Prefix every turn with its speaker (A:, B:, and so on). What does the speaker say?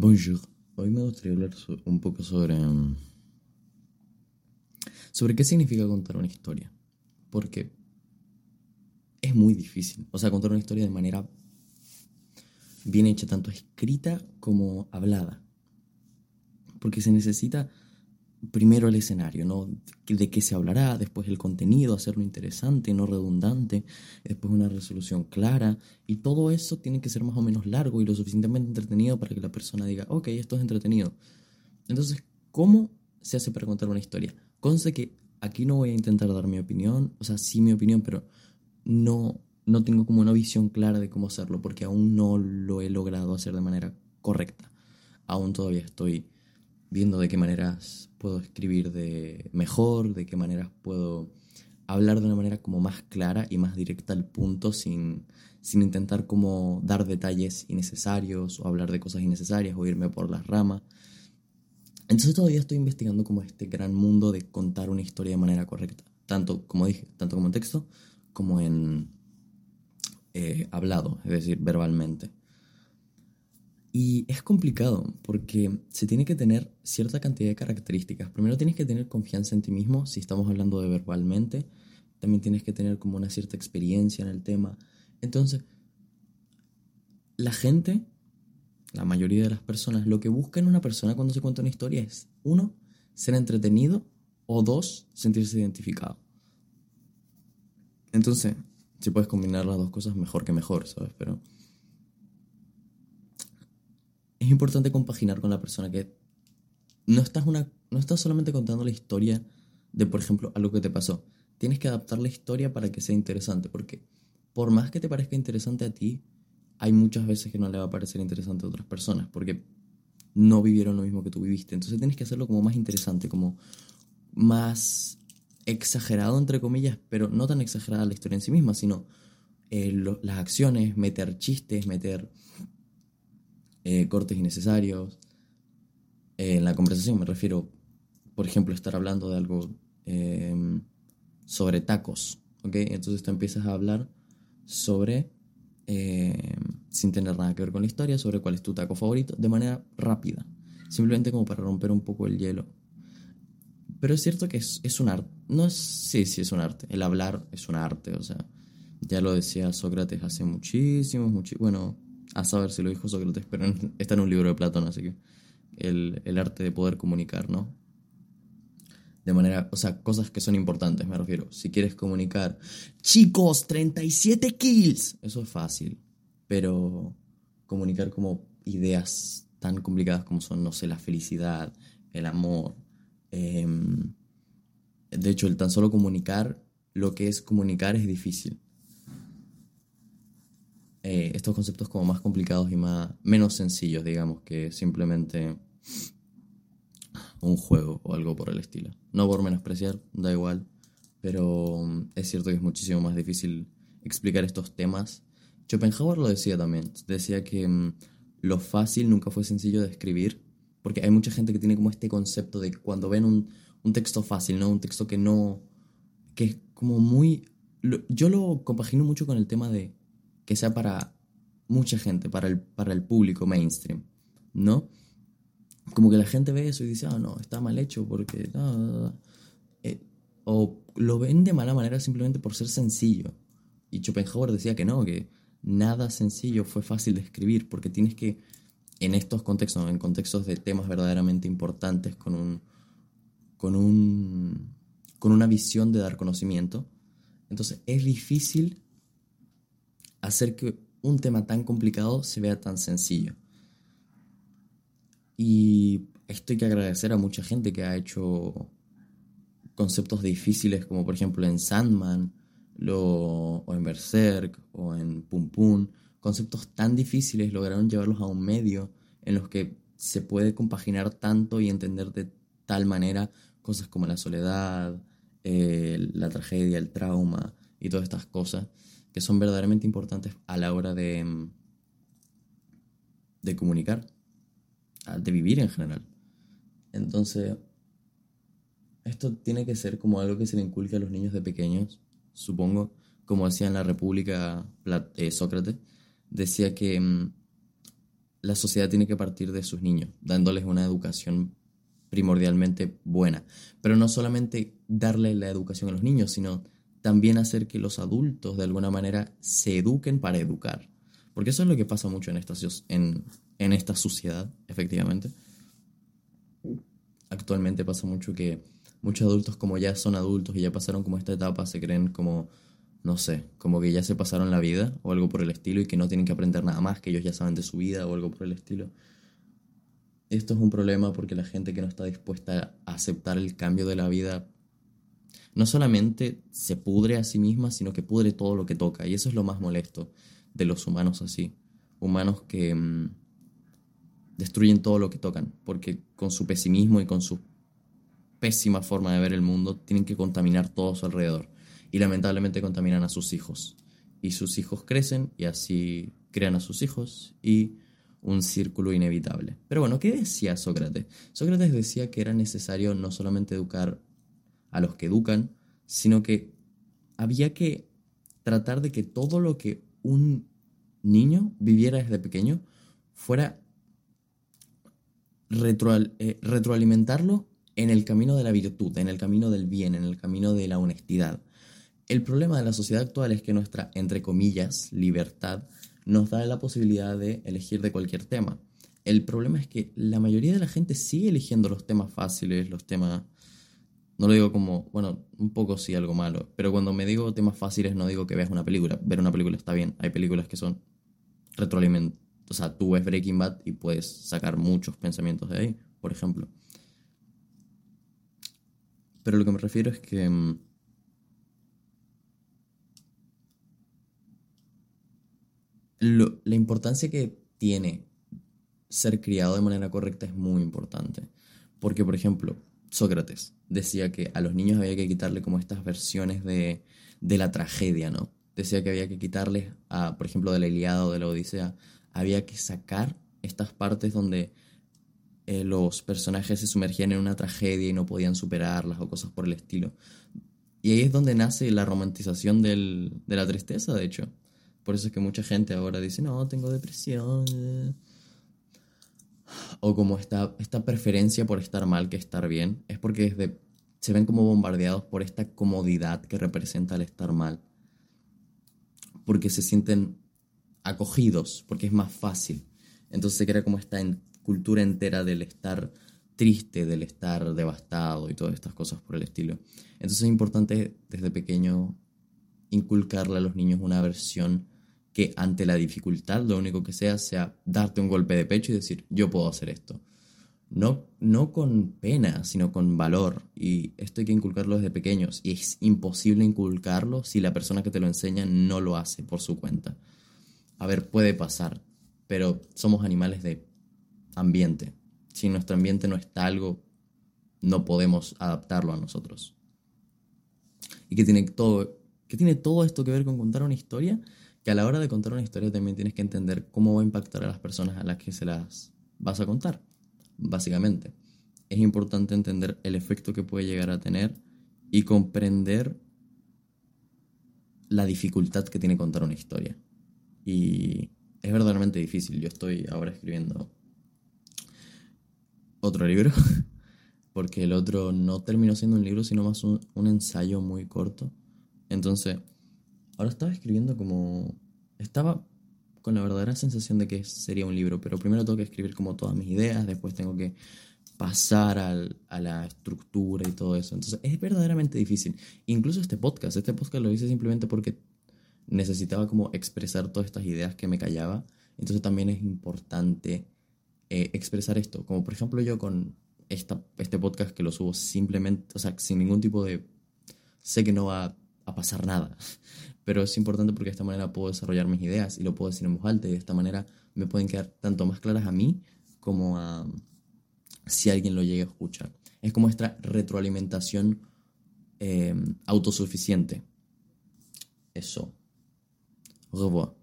A: Bonjour. Hoy me gustaría hablar un poco sobre. Mm, sobre qué significa contar una historia. Porque es muy difícil. O sea, contar una historia de manera bien hecha, tanto escrita como hablada. Porque se necesita primero el escenario, ¿no? De qué se hablará, después el contenido, hacerlo interesante, no redundante, después una resolución clara, y todo eso tiene que ser más o menos largo y lo suficientemente entretenido para que la persona diga, ok, esto es entretenido. Entonces, ¿cómo se hace para contar una historia? Conce que aquí no voy a intentar dar mi opinión, o sea, sí mi opinión, pero no, no tengo como una visión clara de cómo hacerlo, porque aún no lo he logrado hacer de manera correcta. Aún todavía estoy viendo de qué maneras puedo escribir de mejor, de qué maneras puedo hablar de una manera como más clara y más directa al punto sin, sin intentar como dar detalles innecesarios o hablar de cosas innecesarias o irme por las ramas. Entonces todavía estoy investigando como este gran mundo de contar una historia de manera correcta, tanto como dije, tanto como en texto como en eh, hablado, es decir, verbalmente. Y es complicado porque se tiene que tener cierta cantidad de características. Primero tienes que tener confianza en ti mismo, si estamos hablando de verbalmente. También tienes que tener como una cierta experiencia en el tema. Entonces, la gente, la mayoría de las personas, lo que busca en una persona cuando se cuenta una historia es, uno, ser entretenido o dos, sentirse identificado. Entonces, si puedes combinar las dos cosas, mejor que mejor, ¿sabes? Pero es importante compaginar con la persona que no estás, una, no estás solamente contando la historia de, por ejemplo, algo que te pasó. Tienes que adaptar la historia para que sea interesante, porque por más que te parezca interesante a ti, hay muchas veces que no le va a parecer interesante a otras personas, porque no vivieron lo mismo que tú viviste. Entonces tienes que hacerlo como más interesante, como más exagerado, entre comillas, pero no tan exagerada la historia en sí misma, sino eh, las acciones, meter chistes, meter eh, cortes innecesarios. Eh, en la conversación me refiero, por ejemplo, estar hablando de algo em, sobre tacos, ¿ok? Entonces tú empiezas a hablar sobre, em, sin tener nada que ver con la historia, sobre cuál es tu taco favorito, de manera rápida, simplemente como para romper un poco el hielo. Pero es cierto que es, es un arte, no es, sí, sí es un arte, el hablar es un arte, o sea, ya lo decía Sócrates hace muchísimos, muchísimos, bueno, a saber si lo dijo Sócrates, pero está en un libro de Platón, así que el, el arte de poder comunicar, ¿no? De manera, o sea, cosas que son importantes, me refiero. Si quieres comunicar, chicos, 37 kills, eso es fácil, pero comunicar como ideas tan complicadas como son, no sé, la felicidad, el amor. Em, de hecho, el tan solo comunicar, lo que es comunicar es difícil. Eh, estos conceptos como más complicados y más, menos sencillos, digamos, que simplemente un juego o algo por el estilo. No por menospreciar, da igual, pero mm, es cierto que es muchísimo más difícil explicar estos temas. Schopenhauer lo decía también, decía que mm, lo fácil nunca fue sencillo de escribir, porque hay mucha gente que tiene como este concepto de cuando ven un, un texto fácil, ¿no? Un texto que no, que es como muy... yo lo compagino mucho con el tema de que sea para mucha gente, para el, para el público mainstream, ¿no? Como que la gente ve eso y dice, ah, no, está mal hecho porque... Eh, o lo ven de mala manera simplemente por ser sencillo. Y Schopenhauer decía que no, que nada sencillo fue fácil de escribir, porque tienes que, en estos contextos, en contextos de temas verdaderamente importantes, con un, con un, con una visión de dar conocimiento, entonces es difícil hacer que un tema tan complicado se vea tan sencillo. Y esto hay que agradecer a mucha gente que ha hecho conceptos difíciles, como por ejemplo en Sandman, o en Berserk, o en Pum Pum. Conceptos tan difíciles lograron llevarlos a un medio en los que se puede compaginar tanto y entender de tal manera cosas como la soledad, eh, la tragedia, el trauma y todas estas cosas que son verdaderamente importantes a la hora de, mm, de comunicar, de vivir en general. Entonces, esto tiene que ser como algo que se le inculque a los niños de pequeños, supongo, como decía en la República eh, Sócrates, decía que mm, la sociedad tiene que partir de sus niños, dándoles una educación primordialmente buena. Pero no solamente darle la educación a los niños, sino también hacer que los adultos de alguna manera se eduquen para educar. Porque eso es lo que pasa mucho en esta, en, en esta sociedad, efectivamente. Actualmente pasa mucho que muchos adultos como ya son adultos y ya pasaron como esta etapa se creen como, no sé, como que ya se pasaron la vida o algo por el estilo y que no tienen que aprender nada más, que ellos ya saben de su vida o algo por el estilo. Esto es un problema porque la gente que no está dispuesta a aceptar el cambio de la vida no solamente se pudre a sí misma, sino que pudre todo lo que toca. Y eso es lo más molesto de los humanos así. Humanos que mm, destruyen todo lo que tocan, porque con su pesimismo y con su pésima forma de ver el mundo tienen que contaminar todo su alrededor. Y lamentablemente contaminan a sus hijos. Y sus hijos crecen y así crean a sus hijos y un círculo inevitable. Pero bueno, ¿qué decía Sócrates? Sócrates decía que era necesario no solamente educar a los que educan, sino que había que tratar de que todo lo que un niño viviera desde pequeño fuera eh, retroalimentarlo en el camino de la virtud, en el camino del bien, en el camino de la honestidad. El problema de la sociedad actual es que nuestra, entre comillas, libertad nos da la posibilidad de elegir de cualquier tema. El problema es que la mayoría de la gente sigue eligiendo los temas fáciles, los temas no lo digo como, bueno, un poco sí algo malo, pero cuando me digo temas fáciles no digo que veas una película. Ver una película está bien. Hay películas que son retroalimentadas. O sea, tú ves Breaking Bad y puedes sacar muchos pensamientos de ahí, por ejemplo. Pero lo que me refiero es que... Mm, la importancia que tiene ser criado de manera correcta es muy importante. Porque, por ejemplo, Sócrates decía que a los niños había que quitarle como estas versiones de, de la tragedia, ¿no? Decía que había que quitarles, por ejemplo, de la Iliada o de la Odisea, había que sacar estas partes donde eh, los personajes se sumergían en una tragedia y no podían superarlas o cosas por el estilo. Y ahí es donde nace la romantización del, de la tristeza, de hecho. Por eso es que mucha gente ahora dice, no, tengo depresión. Eh" o como esta, esta preferencia por estar mal que estar bien, es porque desde, se ven como bombardeados por esta comodidad que representa el estar mal. Porque se sienten acogidos, porque es más fácil. Entonces se crea como esta cultura entera del estar triste, del estar devastado y todas estas cosas por el estilo. Entonces es importante desde pequeño inculcarle a los niños una versión que ante la dificultad lo único que sea sea darte un golpe de pecho y decir, yo puedo hacer esto. No, no con pena, sino con valor. Y esto hay que inculcarlo desde pequeños. Y es imposible inculcarlo si la persona que te lo enseña no lo hace por su cuenta. A ver, puede pasar, pero somos animales de ambiente. Si nuestro ambiente no está algo, no podemos adaptarlo a nosotros. ¿Y qué tiene todo, qué tiene todo esto que ver con contar una historia? Que a la hora de contar una historia también tienes que entender cómo va a impactar a las personas a las que se las vas a contar, básicamente. Es importante entender el efecto que puede llegar a tener y comprender la dificultad que tiene contar una historia. Y es verdaderamente difícil. Yo estoy ahora escribiendo otro libro, porque el otro no terminó siendo un libro, sino más un, un ensayo muy corto. Entonces, Ahora estaba escribiendo como... Estaba con la verdadera sensación de que sería un libro, pero primero tengo que escribir como todas mis ideas, después tengo que pasar a la estructura y todo eso. Entonces es verdaderamente difícil. Incluso este podcast, este podcast lo hice simplemente porque necesitaba como expresar todas estas ideas que me callaba. Entonces también es importante eh, expresar esto. Como por ejemplo yo con esta, este podcast que lo subo simplemente, o sea, sin ningún tipo de... Sé que no va a pasar nada pero es importante porque de esta manera puedo desarrollar mis ideas y lo puedo decir en voz alta y de esta manera me pueden quedar tanto más claras a mí como a si alguien lo llega a escuchar. Es como esta retroalimentación eh, autosuficiente. Eso. Au revoir.